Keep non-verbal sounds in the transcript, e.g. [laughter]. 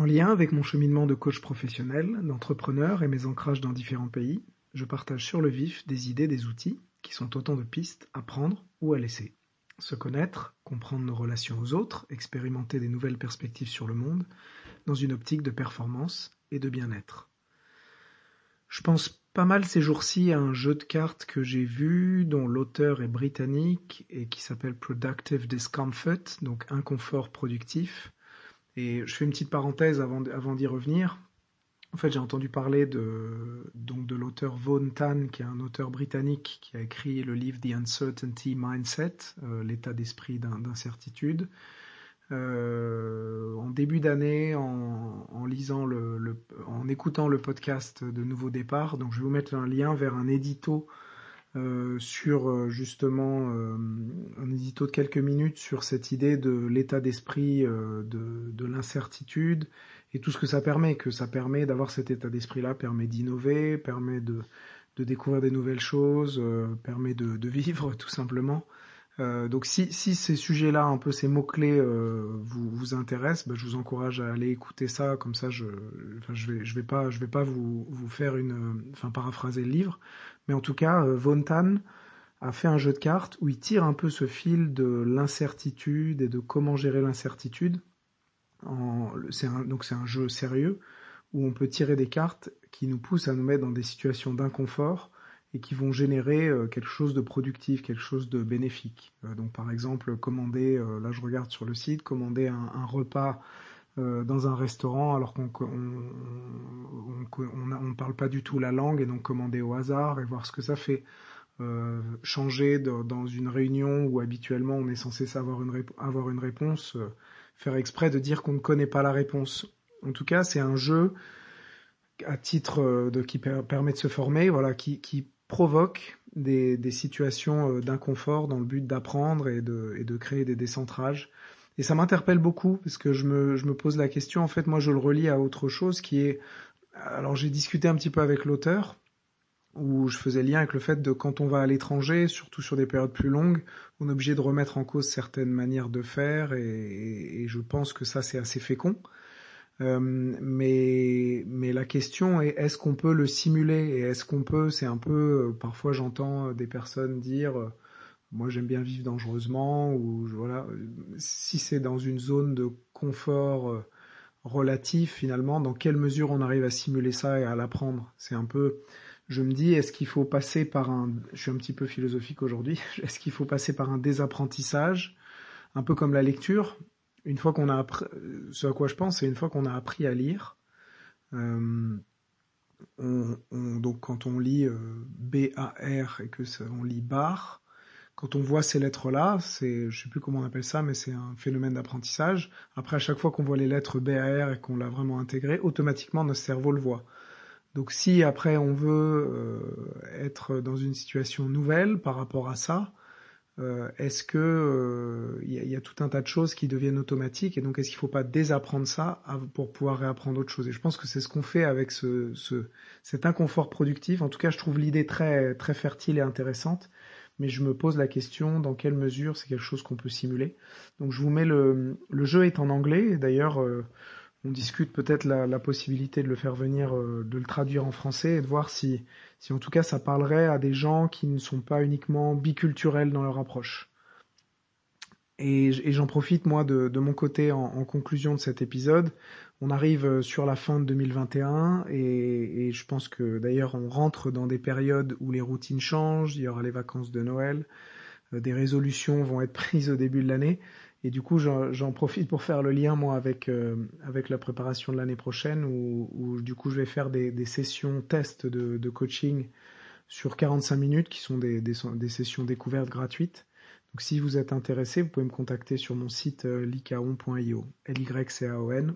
En lien avec mon cheminement de coach professionnel, d'entrepreneur et mes ancrages dans différents pays, je partage sur le vif des idées, des outils qui sont autant de pistes à prendre ou à laisser. Se connaître, comprendre nos relations aux autres, expérimenter des nouvelles perspectives sur le monde, dans une optique de performance et de bien-être. Je pense pas mal ces jours-ci à un jeu de cartes que j'ai vu, dont l'auteur est britannique et qui s'appelle Productive Discomfort, donc inconfort productif. Je fais une petite parenthèse avant, d'y revenir. En fait, j'ai entendu parler de, l'auteur Vaughan Tan, qui est un auteur britannique qui a écrit le livre The Uncertainty Mindset, euh, l'état d'esprit d'incertitude. Euh, en début d'année, en, en écoutant le podcast de Nouveau Départ, donc je vais vous mettre un lien vers un édito euh, sur euh, justement euh, un édito de quelques minutes sur cette idée de l'état d'esprit euh, de, de l'incertitude et tout ce que ça permet, que ça permet d'avoir cet état d'esprit-là, permet d'innover, permet de, de, découvrir des nouvelles choses, euh, permet de, de, vivre [laughs] tout simplement. Euh, donc si, ces sujets-là, un peu ces mots-clés euh, vous, intéressent, bah, je vous encourage à aller écouter ça, comme ça je enfin, je vais, pas, vous, faire une, enfin paraphraser le livre, mais en tout cas, euh, Von Tan a fait un jeu de cartes où il tire un peu ce fil de l'incertitude et de comment gérer l'incertitude. Donc c'est un jeu sérieux où on peut tirer des cartes qui nous poussent à nous mettre dans des situations d'inconfort et qui vont générer euh, quelque chose de productif, quelque chose de bénéfique. Euh, donc par exemple, commander, euh, là je regarde sur le site, commander un, un repas dans un restaurant alors qu'on on, on, on, parle pas du tout la langue et donc commander au hasard et voir ce que ça fait. Euh, changer de, dans une réunion où habituellement on est censé savoir une avoir une réponse, euh, faire exprès de dire qu'on ne connaît pas la réponse. En tout cas, c'est un jeu à titre de qui per, permet de se former, voilà, qui, qui provoque des, des situations euh, d'inconfort dans le but d'apprendre et de, et de créer des décentrages. Et ça m'interpelle beaucoup parce que je me, je me pose la question, en fait, moi je le relie à autre chose qui est... Alors j'ai discuté un petit peu avec l'auteur, où je faisais lien avec le fait de quand on va à l'étranger, surtout sur des périodes plus longues, on est obligé de remettre en cause certaines manières de faire et, je pense que ça c'est assez fécond. Euh, mais, mais la question est est-ce qu'on peut le simuler et est-ce qu'on peut, c'est un peu, euh, parfois j'entends des personnes dire euh, moi j'aime bien vivre dangereusement ou voilà, si c'est dans une zone de confort relatif finalement, dans quelle mesure on arrive à simuler ça et à l'apprendre? C'est un peu, je me dis, est-ce qu'il faut passer par un, je suis un petit peu philosophique aujourd'hui, [laughs] est-ce qu'il faut passer par un désapprentissage, un peu comme la lecture? Une fois qu'on a appris, ce à quoi je pense, c'est une fois qu'on a appris à lire, euh, on, on, donc quand on lit euh, B-A-R et que ça, on lit bar, quand on voit ces lettres-là, c'est, je sais plus comment on appelle ça, mais c'est un phénomène d'apprentissage. Après, à chaque fois qu'on voit les lettres B-A-R et qu'on l'a vraiment intégré, automatiquement notre cerveau le voit. Donc si après on veut euh, être dans une situation nouvelle par rapport à ça, euh, est-ce que il euh, y, y, a tout un tas de choses qui deviennent automatiques et donc est-ce qu'il ne faut pas désapprendre ça pour pouvoir réapprendre autre chose? Et je pense que c'est ce qu'on fait avec ce, ce, cet inconfort productif. En tout cas, je trouve l'idée très très fertile et intéressante, mais je me pose la question dans quelle mesure c'est quelque chose qu'on peut simuler? Donc je vous mets le, le jeu est en anglais. D'ailleurs, euh, on discute peut-être la, possibilité de le faire venir, euh, de le traduire en français et de voir si, si en tout cas ça parlerait à des gens qui ne sont pas uniquement biculturels dans leur approche. Et, j'en profite moi de, mon côté en, conclusion de cet épisode. On arrive euh, sur la fin de 2021 et, et je pense que d'ailleurs on rentre dans des périodes où les routines changent, il y aura les vacances de Noël, euh, des résolutions vont être [laughs] prises au début de l'année. Et du coup, j'en profite pour faire le lien, moi, avec, euh, avec la préparation de l'année prochaine, où, où, du coup, je vais faire des, des sessions tests de, de, coaching sur 45 minutes, qui sont des, des, des, sessions découvertes gratuites. Donc, si vous êtes intéressé, vous pouvez me contacter sur mon site euh, lycaon.io, l y c a o -N